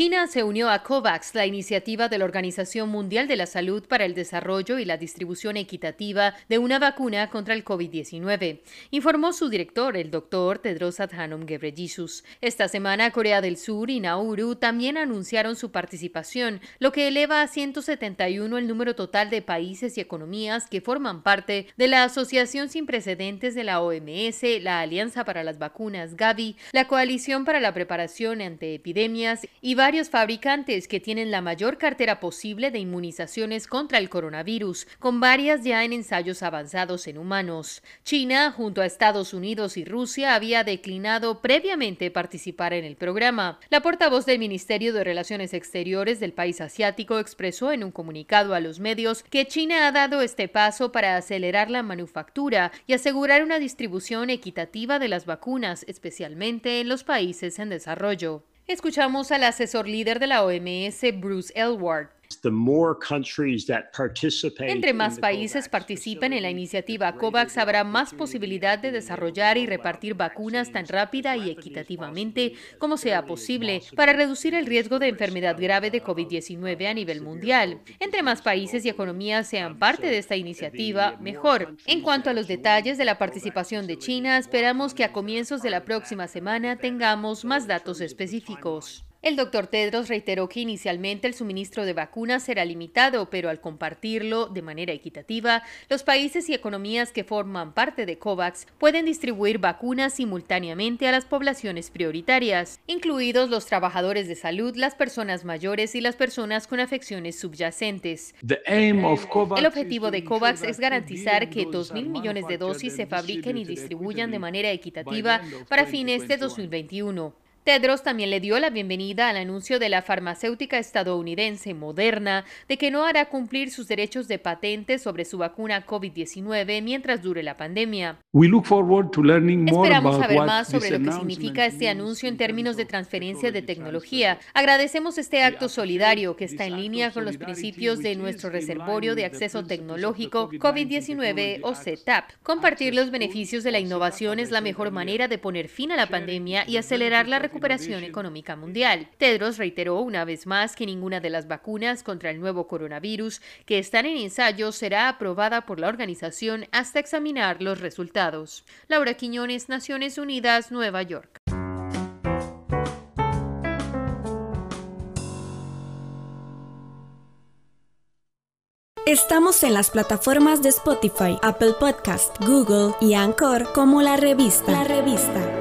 China se unió a COVAX, la iniciativa de la Organización Mundial de la Salud para el Desarrollo y la Distribución Equitativa de una vacuna contra el COVID-19, informó su director, el doctor Tedros Adhanom Ghebreyesus. Esta semana, Corea del Sur y Nauru también anunciaron su participación, lo que eleva a 171 el número total de países y economías que forman parte de la asociación sin precedentes de la OMS, la Alianza para las Vacunas Gavi, la Coalición para la Preparación ante Epidemias y varios fabricantes que tienen la mayor cartera posible de inmunizaciones contra el coronavirus, con varias ya en ensayos avanzados en humanos. China, junto a Estados Unidos y Rusia, había declinado previamente participar en el programa. La portavoz del Ministerio de Relaciones Exteriores del país asiático expresó en un comunicado a los medios que China ha dado este paso para acelerar la manufactura y asegurar una distribución equitativa de las vacunas, especialmente en los países en desarrollo. Escuchamos al asesor líder de la OMS, Bruce Elward. Entre más países participen en la iniciativa COVAX, habrá más posibilidad de desarrollar y repartir vacunas tan rápida y equitativamente como sea posible para reducir el riesgo de enfermedad grave de COVID-19 a nivel mundial. Entre más países y economías sean parte de esta iniciativa, mejor. En cuanto a los detalles de la participación de China, esperamos que a comienzos de la próxima semana tengamos más datos específicos. El doctor Tedros reiteró que inicialmente el suministro de vacunas será limitado, pero al compartirlo de manera equitativa, los países y economías que forman parte de COVAX pueden distribuir vacunas simultáneamente a las poblaciones prioritarias, incluidos los trabajadores de salud, las personas mayores y las personas con afecciones subyacentes. El objetivo de COVAX es garantizar que 2.000 millones de dosis se fabriquen y distribuyan de manera equitativa para fines de 2021. Tedros también le dio la bienvenida al anuncio de la farmacéutica estadounidense Moderna de que no hará cumplir sus derechos de patente sobre su vacuna COVID-19 mientras dure la pandemia. Esperamos saber más sobre lo que significa este anuncio en términos de transferencia de tecnología. Agradecemos este acto solidario que está en línea con los principios de nuestro reservorio de acceso tecnológico COVID-19 o CETAP. Compartir los beneficios de la innovación es la mejor manera de poner fin a la pandemia y acelerar la recuperación económica mundial. Tedros reiteró una vez más que ninguna de las vacunas contra el nuevo coronavirus que están en ensayo será aprobada por la organización hasta examinar los resultados. Laura Quiñones, Naciones Unidas, Nueva York. Estamos en las plataformas de Spotify, Apple Podcast, Google y Anchor como la revista. La revista.